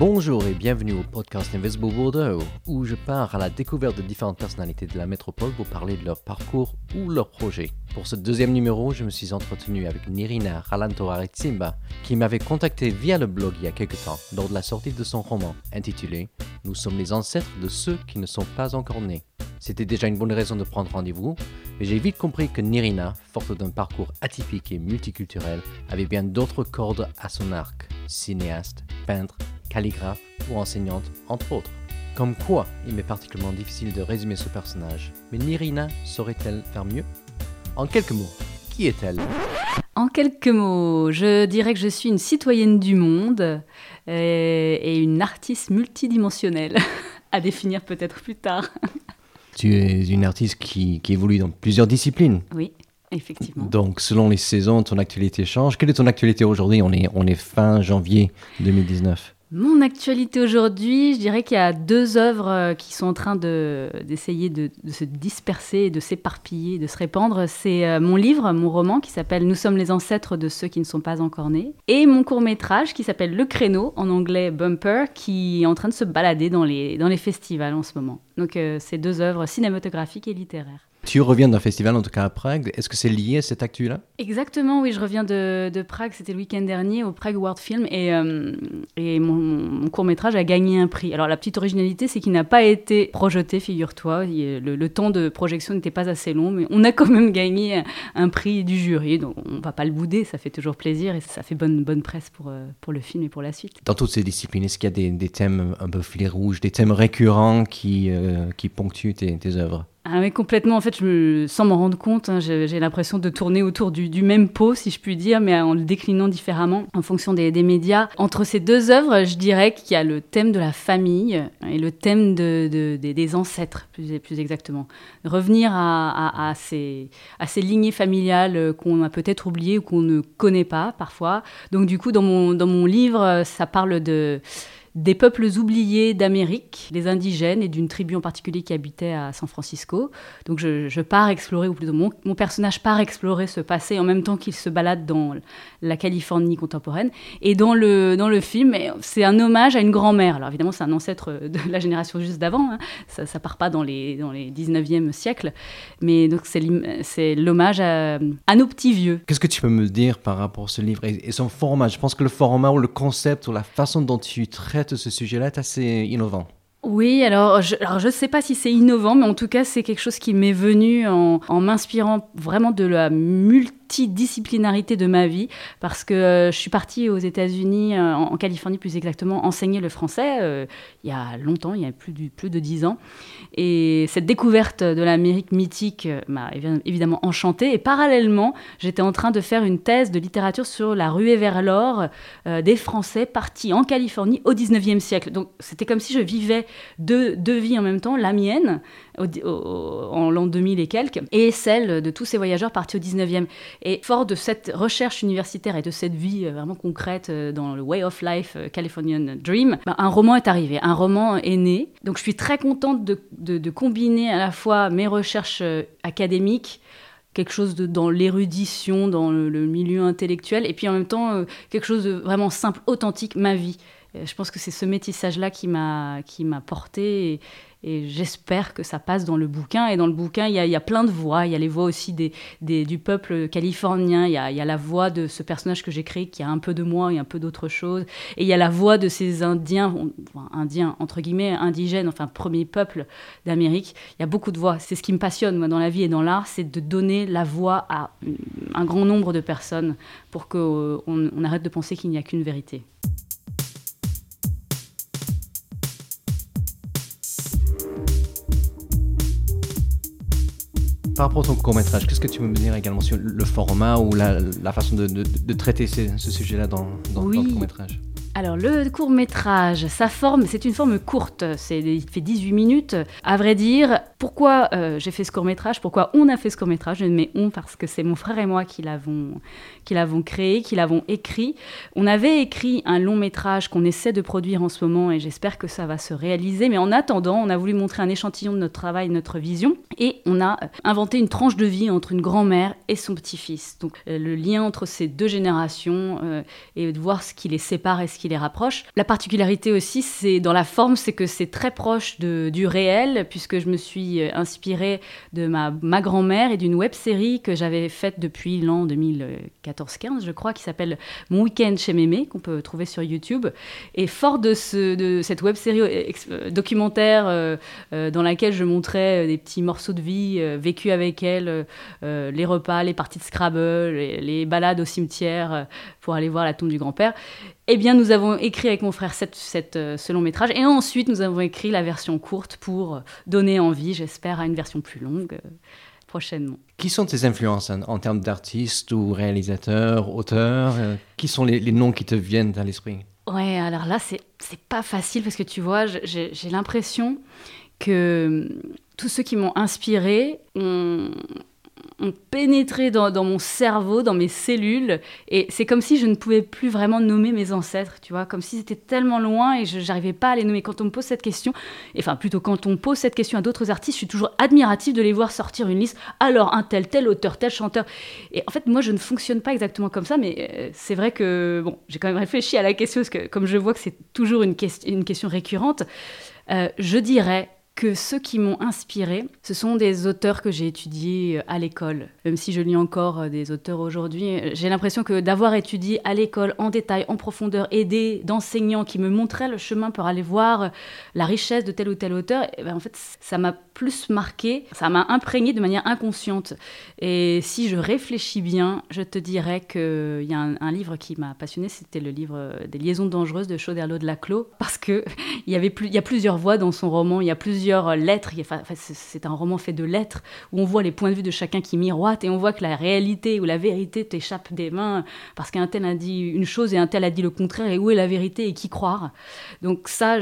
Bonjour et bienvenue au podcast Invisible Bordeaux, où je pars à la découverte de différentes personnalités de la métropole pour parler de leur parcours ou leurs projets. Pour ce deuxième numéro, je me suis entretenu avec Nirina Ralantoaritsimba, qui m'avait contacté via le blog il y a quelque temps, lors de la sortie de son roman, intitulé Nous sommes les ancêtres de ceux qui ne sont pas encore nés. C'était déjà une bonne raison de prendre rendez-vous, mais j'ai vite compris que Nirina, forte d'un parcours atypique et multiculturel, avait bien d'autres cordes à son arc. Cinéaste, peintre, calligraphe ou enseignante, entre autres. Comme quoi, il m'est particulièrement difficile de résumer ce personnage. Mais Nirina saurait-elle faire mieux? En quelques mots, qui est-elle? En quelques mots, je dirais que je suis une citoyenne du monde euh, et une artiste multidimensionnelle, à définir peut-être plus tard. Tu es une artiste qui, qui évolue dans plusieurs disciplines. Oui. Effectivement. Donc, selon les saisons, ton actualité change. Quelle est ton actualité aujourd'hui? On est, on est fin janvier 2019. Mon actualité aujourd'hui, je dirais qu'il y a deux œuvres euh, qui sont en train d'essayer de, se disperser, de s'éparpiller, de se répandre. C'est euh, mon livre, mon roman qui s'appelle Nous sommes les ancêtres de ceux qui ne sont pas encore nés, et mon court métrage qui s'appelle Le Créneau, en anglais Bumper, qui est en train de se balader dans les, festivals en ce moment. Donc, euh, c'est deux œuvres cinématographiques et littéraires. Tu reviens d'un festival, en tout cas à Prague. Est-ce que c'est lié à cette actu-là? Exactement, oui. Je reviens de, de Prague. C'était le week-end dernier au Prague World Film. Et, euh, et mon, court-métrage a gagné un prix. Alors, la petite originalité, c'est qu'il n'a pas été projeté, figure-toi. Le, le, temps de projection n'était pas assez long. Mais on a quand même gagné un prix du jury. Donc, on ne va pas le bouder. Ça fait toujours plaisir. Et ça fait bonne, bonne presse pour, euh, pour le film et pour la suite. Dans toutes ces disciplines, est-ce qu'il y a des, des, thèmes un peu filets rouges, des thèmes récurrents qui, euh, qui ponctuent tes, tes œuvres? Ah complètement, en fait, sans m'en rendre compte, hein, j'ai l'impression de tourner autour du, même pot, si je puis dire, mais en le déclinant différemment en fonction des, médias. Entre ces deux œuvres, je dirais qu'il y a le thème de la famille et le thème de, de, des ancêtres, plus, plus, exactement. Revenir à, ces, lignées familiales qu'on a peut-être oubliées ou qu'on ne connaît pas parfois. Donc du coup, dans mon livre, ça parle de des peuples oubliés d'Amérique, les indigènes et d'une tribu en particulier qui habitait à San Francisco. Donc je, pars explorer, ou plutôt mon, personnage part explorer ce passé en même temps qu'il se balade dans la Californie contemporaine. Et dans le, dans le film, c'est un hommage à une grand-mère. Alors évidemment, c'est un ancêtre de la génération juste d'avant, hein. ça, ça part pas dans les, dans les 19e siècles, mais donc c'est l'hommage à, nos petits vieux. Qu'est-ce que tu peux me dire par rapport à ce livre et son format? Je pense que le format ou le concept ou la façon dont tu traites ce sujet-là est assez innovant. Oui, alors je ne sais pas si c'est innovant, mais en tout cas c'est quelque chose qui m'est venu en, en m'inspirant vraiment de la multi multidisciplinarité de ma vie parce que euh, je suis partie aux États-Unis, euh, en, Californie plus exactement, enseigner le français euh, il y a longtemps, il y a plus de, plus de 10 ans. Et cette découverte de l'Amérique mythique m'a évidemment enchantée. Et parallèlement, j'étais en train de faire une thèse de littérature sur la ruée vers l'or des Français partis en Californie au 19e siècle. Donc c'était comme si je vivais deux, deux vies en même temps, la mienne en l'an 2000 et quelques, et celle de tous ces voyageurs partis au 19e. Et fort de cette recherche universitaire et de cette vie euh, vraiment concrète euh, dans le Way of Life euh, Californian Dream, ben, un roman est arrivé, un roman est né. Donc je suis très contente de, de, combiner à la fois mes recherches académiques, quelque chose de, dans l'érudition, dans le, milieu intellectuel, et puis en même temps quelque chose de vraiment simple, authentique, ma vie. Je pense que c'est ce métissage-là qui m'a porté. Et, j'espère que ça passe dans le bouquin. Et dans le bouquin, il y a, y a plein de voix. Il y a les voix aussi des, des, du peuple californien. Il y, a, y, a, la voix de ce personnage que j'ai créé qui a un peu de moi et un peu d'autre chose. Et il y a la voix de ces Indiens, Indiens, entre guillemets, indigènes, enfin, premier peuple d'Amérique. Il y a beaucoup de voix. C'est ce qui me passionne, moi, dans la vie et dans l'art, c'est de donner la voix à un grand nombre de personnes pour qu'on on arrête de penser qu'il n'y a qu'une vérité. Par rapport à ton court-métrage, qu'est-ce que tu veux me dire également sur le format ou la, façon de, traiter ce, sujet-là dans, dans, dans le court-métrage? Alors le court métrage, sa forme, c'est une forme courte, il fait 18 minutes. À vrai dire, pourquoi euh, j'ai fait ce court métrage, pourquoi on a fait ce court métrage, je mets on parce que c'est mon frère et moi qui l'avons, qui l'avons créé, qui l'avons écrit. On avait écrit un long métrage qu'on essaie de produire en ce moment et j'espère que ça va se réaliser. Mais en attendant, on a voulu montrer un échantillon de notre travail, de notre vision et on a inventé une tranche de vie entre une grand-mère et son petit-fils. Donc euh, le lien entre ces deux générations euh, et de voir ce qui les sépare et ce qui rapproche. La particularité aussi, c'est dans la forme, c'est que c'est très proche du réel, puisque je me suis euh, inspirée de ma, grand-mère et d'une web série que j'avais faite depuis l'an 2014-15, je crois, qui s'appelle Mon week-end chez Mémé, qu'on peut trouver sur YouTube. Et fort de, ce, de cette web série euh, documentaire dans laquelle je montrais des petits morceaux de vie vécus avec elle, les repas, les parties de Scrabble, les balades au cimetière pour aller voir la tombe du grand-père. Eh bien, nous avons écrit avec mon frère cette, cette, euh, ce long métrage et ensuite nous avons écrit la version courte pour donner envie, j'espère, à une version plus longue euh, prochainement. Qui sont tes influences en, termes d'artistes ou réalisateurs, auteurs euh, Qui sont les, les, noms qui te viennent à l'esprit? Ouais, alors là, c'est pas facile parce que tu vois, j'ai l'impression que tous ceux qui m'ont inspiré ont, ont pénétré dans, mon cerveau, dans mes cellules, et c'est comme si je ne pouvais plus vraiment nommer mes ancêtres, tu vois, comme si c'était tellement loin et je n'arrivais pas à les nommer. Quand on me pose cette question, enfin plutôt quand on pose cette question à d'autres artistes, je suis toujours admirative de les voir sortir une liste. Alors un tel, tel auteur, tel chanteur. Et en fait, moi, je ne fonctionne pas exactement comme ça, mais euh, c'est vrai que bon, j'ai quand même réfléchi à la question parce que comme je vois que c'est toujours une, une question récurrente, euh, je dirais que ceux qui m'ont inspiré, ce sont des auteurs que j'ai étudiés euh, à l'école. Même si je lis encore euh, des auteurs aujourd'hui, euh, j'ai l'impression que d'avoir étudié à l'école en détail, en profondeur, aidé d'enseignants qui me montraient le chemin pour aller voir la richesse de tel ou tel auteur, eh ben, en fait, ça m'a plus marqué, ça m'a imprégné de manière inconsciente. Et si je réfléchis bien, je te dirais qu'il y a un, livre qui m'a passionné, c'était le livre des liaisons dangereuses de Chauderlot de Laclos, parce que il y avait plus, y a plusieurs voix dans son roman, il y a plusieurs lettres. c'est un roman fait de lettres où on voit les points de vue de chacun qui miroitent et on voit que la réalité ou la vérité t'échappe des mains parce qu'un tel a dit une chose et un tel a dit le contraire. Et où est la vérité et qui croire Donc ça,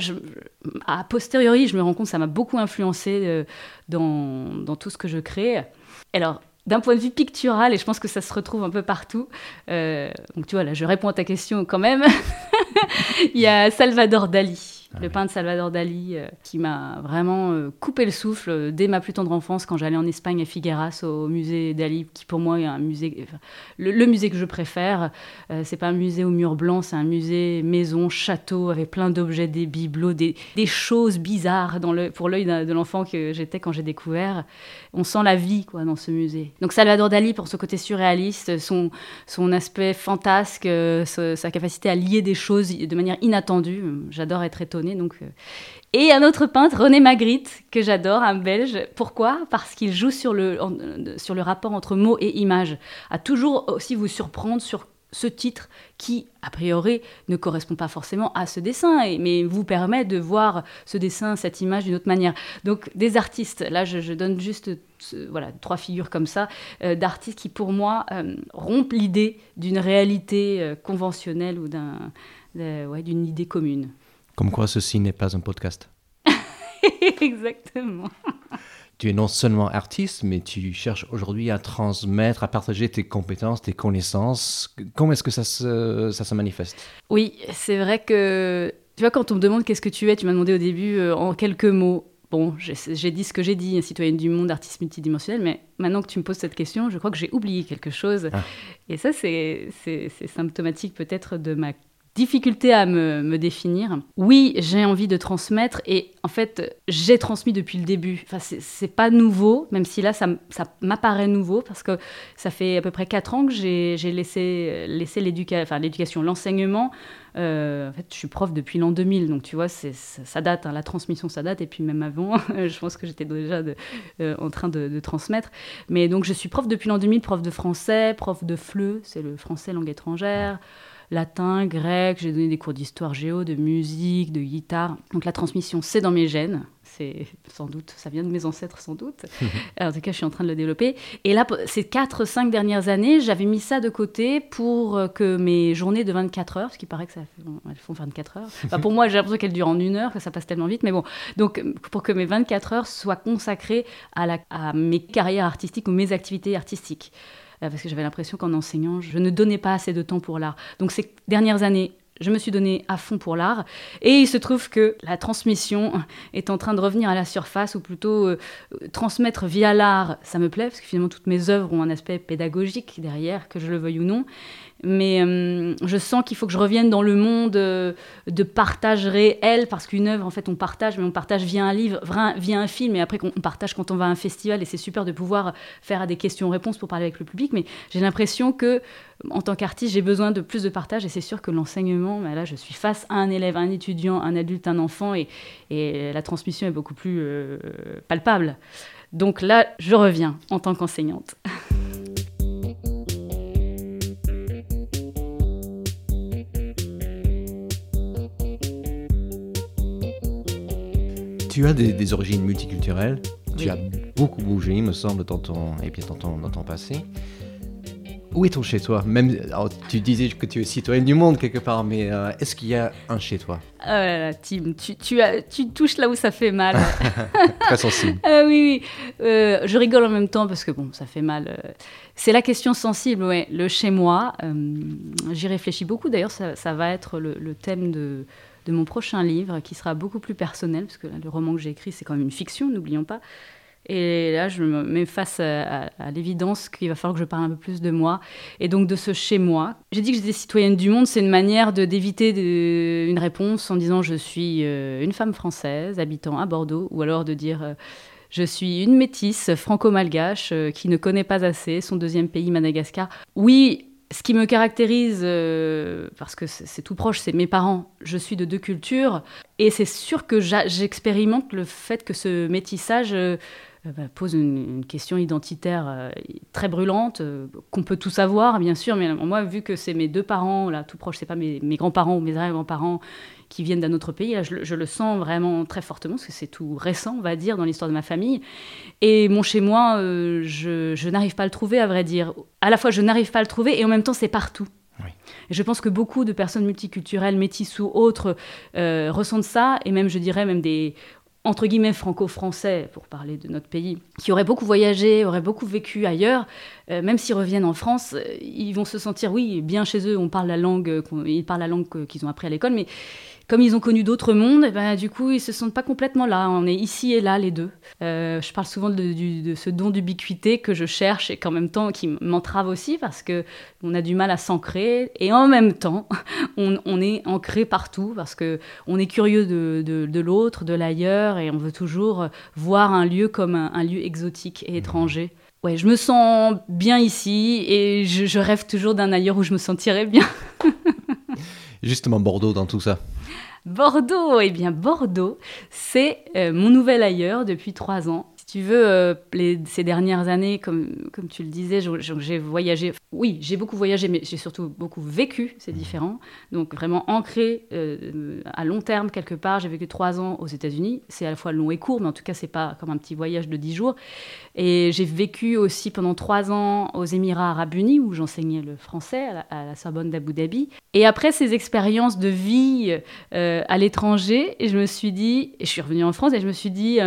a posteriori, je me rends compte, ça m'a beaucoup influencé euh, dans, dans tout ce que je crée. Alors, d'un point de vue pictural, et je pense que ça se retrouve un peu partout. Euh, donc tu vois, là, je réponds à ta question quand même. Il y a Salvador Dali. Ah le peintre Salvador Dali, euh, qui m'a vraiment euh, coupé le souffle euh, dès ma plus tendre enfance quand j'allais en Espagne à Figueras au musée Dali, qui pour moi est un musée, le, musée que je préfère. c'est pas un musée au mur blanc, c'est un musée maison, château, avec plein d'objets, des bibelots, des, des, choses bizarres dans le, pour l'œil de l'enfant que j'étais quand j'ai découvert. On sent la vie quoi dans ce musée. Donc Salvador Dali pour ce côté surréaliste, son, son aspect fantasque, sa capacité à lier des choses de manière inattendue. J'adore être étonnée euh. Et un autre peintre, René Magritte, que j'adore, un belge. Pourquoi? Parce qu'il joue sur le, le rapport entre mots et images. À toujours aussi vous surprendre sur ce titre qui, a priori, ne correspond pas forcément à ce dessin, mais vous permet de voir ce dessin, cette image d'une autre manière. Donc des artistes, là je, donne juste voilà, trois figures comme ça, euh, d'artistes qui pour moi euh, rompent l'idée d'une réalité conventionnelle ou d'une idée commune. Comme quoi ceci n'est pas un podcast. Exactement. Tu es non seulement artiste, mais tu cherches aujourd'hui à transmettre, à partager tes compétences, tes connaissances. Comment est-ce que ça se, ça se manifeste? Oui, c'est vrai que, tu vois, quand on me demande qu'est-ce que tu es, tu m'as demandé au début euh, en quelques mots. Bon, j'ai dit ce que j'ai dit, citoyenne du monde, artiste multidimensionnel, mais maintenant que tu me poses cette question, je crois que j'ai oublié quelque chose. Ah. Et ça, c'est symptomatique peut-être de ma difficulté à me, définir. Oui, j'ai envie de transmettre et en fait, j'ai transmis depuis le début. Enfin, c'est pas nouveau, même si là, ça, m'apparaît nouveau parce que ça fait à peu près 4 ans que j'ai laissé, laissé l'éducation, l'enseignement. Euh, en fait, je suis prof depuis l'an 2000, donc tu vois, ça, date, hein, la transmission, ça date, et puis même avant, je pense que j'étais déjà euh, en train de, de, transmettre. Mais donc, je suis prof depuis l'an 2000, prof de français, prof de FLE, c'est le français langue étrangère latin, grec, j'ai donné des cours d'histoire géo, de musique, de guitare. Donc la transmission, c'est dans mes gènes. C'est sans doute, ça vient de mes ancêtres sans doute. en tout cas, je suis en train de le développer. Et là, ces 4-5 dernières années, j'avais mis ça de côté pour euh, que mes journées de 24 heures, ce qui paraît que ça elles font 24 heures. pour moi, j'ai l'impression qu'elles durent en une heure, que ça passe tellement vite. Mais bon, donc pour que mes 24 heures soient consacrées à, la, à mes carrières artistiques ou mes activités artistiques. Euh, parce que j'avais l'impression qu'en enseignant, je ne donnais pas assez de temps pour l'art. Donc ces dernières années, je me suis donné à fond pour l'art. Et il se trouve que la transmission est en train de revenir à la surface, ou plutôt euh, transmettre via l'art, ça me plaît, parce que finalement toutes mes œuvres ont un aspect pédagogique derrière, que je le veuille ou non. Mais euh, je sens qu'il faut que je revienne dans le monde euh, de partage réel, parce qu'une œuvre, en fait, on partage, mais on partage via un livre, via un film, et après on partage quand on va à un festival, et c'est super de pouvoir faire des questions-réponses pour parler avec le public, mais j'ai l'impression que en tant qu'artiste, j'ai besoin de plus de partage, et c'est sûr que l'enseignement, bah là, je suis face à un élève, un étudiant, un adulte, un enfant, et, la transmission est beaucoup plus euh, palpable. Donc là, je reviens en tant qu'enseignante. tu as des, origines multiculturelles, tu as beaucoup bougé, il me semble, dans ton, et puis dans ton, dans ton passé. Où est ton chez toi Même, tu disais que tu es citoyenne du monde quelque part, mais euh, est-ce qu'il y a un chez toi Oh là là, Tim, tu, tu, as, tu touches là où ça fait mal. Très sensible. Ah oui, oui. Euh, je rigole en même temps parce que bon, ça fait mal. Euh. C'est la question sensible, ouais. Le chez moi, j'y réfléchis beaucoup. D'ailleurs, ça, ça, va être le, le thème de, de mon prochain livre, qui sera beaucoup plus personnel, parce que le roman que j'ai écrit, c'est quand même une fiction, n'oublions pas. Et là, je me mets face à, l'évidence qu'il va falloir que je parle un peu plus de moi et donc de ce chez moi. J'ai dit que j'étais citoyenne du monde, c'est une manière d'éviter une réponse en disant je suis euh, une femme française habitant à Bordeaux, ou alors de dire euh, je suis une métisse franco-malgache euh, qui ne connaît pas assez son deuxième pays, Madagascar. Oui, ce qui me caractérise, euh, parce que c'est tout proche, c'est mes parents. Je suis de deux cultures. Et c'est sûr que j'expérimente le fait que ce métissage euh, pose une, question identitaire euh, très brûlante, qu'on peut tout savoir, bien sûr. Mais moi, vu que c'est mes deux parents, là, tout proche, c'est pas mes, mes grands-parents ou mes arrière-grands-parents qui viennent d'un autre pays. je, le sens vraiment très fortement, parce que c'est tout récent, on va dire, dans l'histoire de ma famille. Et mon chez-moi, euh, je, n'arrive pas à le trouver, à vrai dire. À la fois, je n'arrive pas à le trouver, et en même temps, c'est partout. Je pense que beaucoup de personnes multiculturelles, métisses ou autres, euh, ressentent ça, et même, je dirais, même des entre guillemets franco-français, pour parler de notre pays, qui auraient beaucoup voyagé, auraient beaucoup vécu ailleurs, euh, même s'ils reviennent en France, ils vont se sentir, oui, bien chez eux, on parle la langue, ils parlent la langue qu'ils ont appris à l'école, mais comme ils ont connu d'autres mondes, eh ben, du coup, ils se sentent pas complètement là. On est ici et là, les deux. Euh, je parle souvent de, ce don d'ubiquité que je cherche et qu'en même temps, qui m'entrave aussi parce que on a du mal à s'ancrer. Et en même temps, on, est ancré partout parce que on est curieux de, l'autre, de l'ailleurs, et on veut toujours voir un lieu comme un, lieu exotique et étranger. Ouais, je me sens bien ici et je, je rêve toujours d'un ailleurs où je me sentirais bien. Justement, Bordeaux dans tout ça. Bordeaux, eh bien Bordeaux, c'est euh, mon nouvel ailleurs depuis trois ans tu veux, euh, ces dernières années, comme, comme tu le disais, j'ai voyagé. Oui, j'ai beaucoup voyagé, mais j'ai surtout beaucoup vécu, c'est différent. Donc vraiment ancré euh, à long terme quelque part. J'ai vécu trois ans aux États-Unis. C'est à la fois long et court, mais en tout cas, c'est pas comme un petit voyage de dix jours. Et j'ai vécu aussi pendant trois ans aux Émirats arabes unis, où j'enseignais le français à la, Sorbonne d'Abu Dhabi. Et après ces expériences de vie euh, à l'étranger, je me suis dit, et je suis revenue en France, et je me suis dit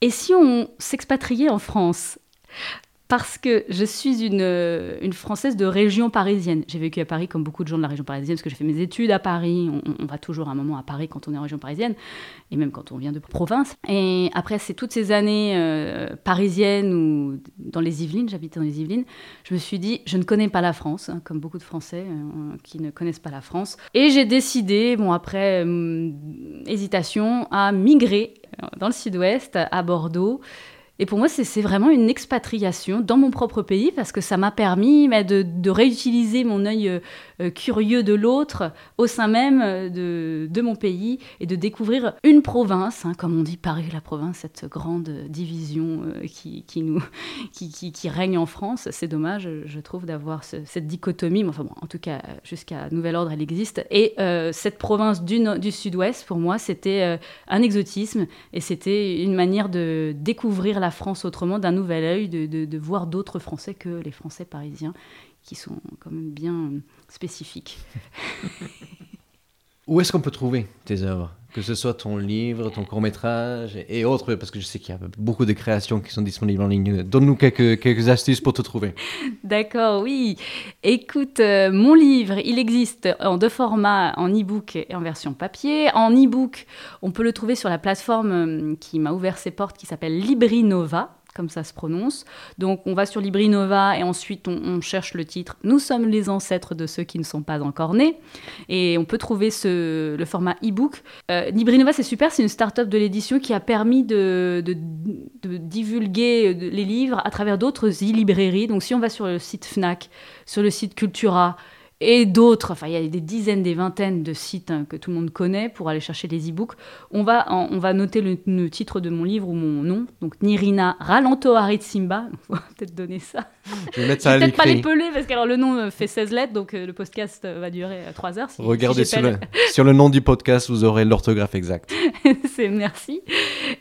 et si on s'expatriait en France? Parce que je suis une, euh, une, Française de région parisienne. J'ai vécu à Paris comme beaucoup de gens de la région parisienne, parce que j'ai fait mes études à Paris. On, va toujours un moment à Paris quand on est en région parisienne, et même quand on vient de province. Et après, c'est toutes ces années euh, parisiennes ou dans les Yvelines, j'habitais dans les Yvelines, je me suis dit, je ne connais pas la France, hein, comme beaucoup de Français euh, qui ne connaissent pas la France. Et j'ai décidé, bon, après hésitation, à migrer dans le sud-ouest, à Bordeaux. Et pour moi, c'est vraiment une expatriation dans mon propre pays parce que ça m'a permis bah, de, réutiliser mon œil euh, euh, curieux de l'autre au sein même euh, de, mon pays et de découvrir une province, hein, comme on dit Paris, la province, cette grande division qui, règne en France. C'est dommage, je trouve, d'avoir cette dichotomie. Mais enfin bon, en tout cas, jusqu'à nouvel ordre, elle existe. Et cette province du, du sud-ouest, pour moi, c'était un exotisme et c'était une manière de découvrir la France autrement, d'un nouvel œil, de, voir d'autres Français que les Français parisiens, qui sont quand même bien spécifiques. Où est-ce qu'on peut trouver tes œuvres? Que ce soit ton livre, ton court-métrage et autres, parce que je sais qu'il y a beaucoup de créations qui sont disponibles en ligne. Donne-nous quelques, quelques astuces pour te trouver. D'accord, oui. Écoute, euh, mon livre, il existe en deux formats, en e-book et en version papier. En e-book, on peut le trouver sur la plateforme euh, qui m'a ouvert ses portes, qui s'appelle Librinova comme ça se prononce. Donc on va sur Librinova et ensuite on, cherche le titre Nous sommes les ancêtres de ceux qui ne sont pas encore nés. Et on peut trouver ce, le format e-book. Euh, Librinova, c'est super, c'est une start-up de l'édition qui a permis de, de divulguer les livres à travers d'autres e-librairies. Donc si on va sur le site FNAC, sur le site Cultura, et d'autres. Enfin, il y a des dizaines, des vingtaines de sites hein, que tout le monde connaît pour aller chercher les e-books. On va, on va noter le, titre de mon livre ou mon nom. Donc, Nirina Ralanto Simba. On va peut-être donner ça. Je vais mettre ça à peut-être pas l'épeler parce que alors, le nom euh, fait 16 lettres, donc euh, le podcast euh, va durer 3 heures. Regardez sur, le, sur, le, nom du podcast, vous aurez l'orthographe exacte. C'est merci.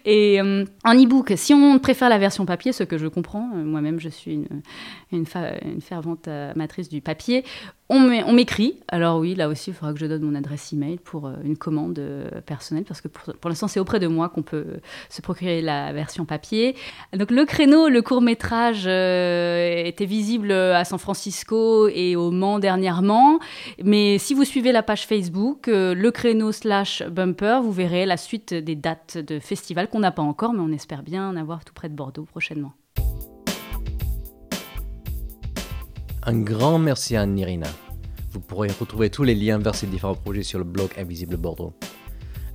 Et en e-book, si on préfère la version papier, ce que je comprends, moi-même je suis une, une, une fervente amatrice du papier, on m'écrit. Alors oui, là aussi, il faudra que je donne mon adresse email pour euh, une commande euh, personnelle, parce que pour, l'instant, c'est auprès de moi qu'on peut se procurer la version papier. Donc le créneau, le court métrage euh, était visible à San Francisco et au Mans dernièrement. Mais si vous suivez la page Facebook, le créneau slash bumper, vous verrez la suite des dates de festival qu'on n'a pas encore, mais on espère bien en avoir tout près de Bordeaux prochainement. Un grand merci à Nirina. Vous pourrez retrouver tous les liens vers ces différents projets sur le blog Invisible Bordeaux.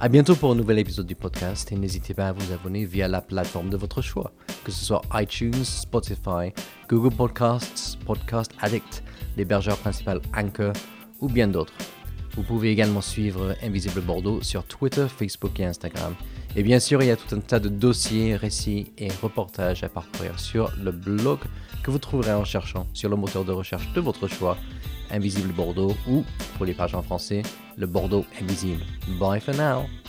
A bientôt pour un nouvel épisode du podcast et n'hésitez pas à vous abonner via la plateforme de votre choix, que ce soit iTunes, Spotify, Google Podcasts, Podcast Addict, l'hébergeur principal Anchor ou bien d'autres. Vous pouvez également suivre Invisible Bordeaux sur Twitter, Facebook et Instagram. Et bien sûr, il y a tout un tas de dossiers, récits et reportages à parcourir sur le blog que vous trouverez en cherchant sur le moteur de recherche de votre choix, Invisible Bordeaux ou, pour les pages en français, le Bordeaux Invisible. Bye for now!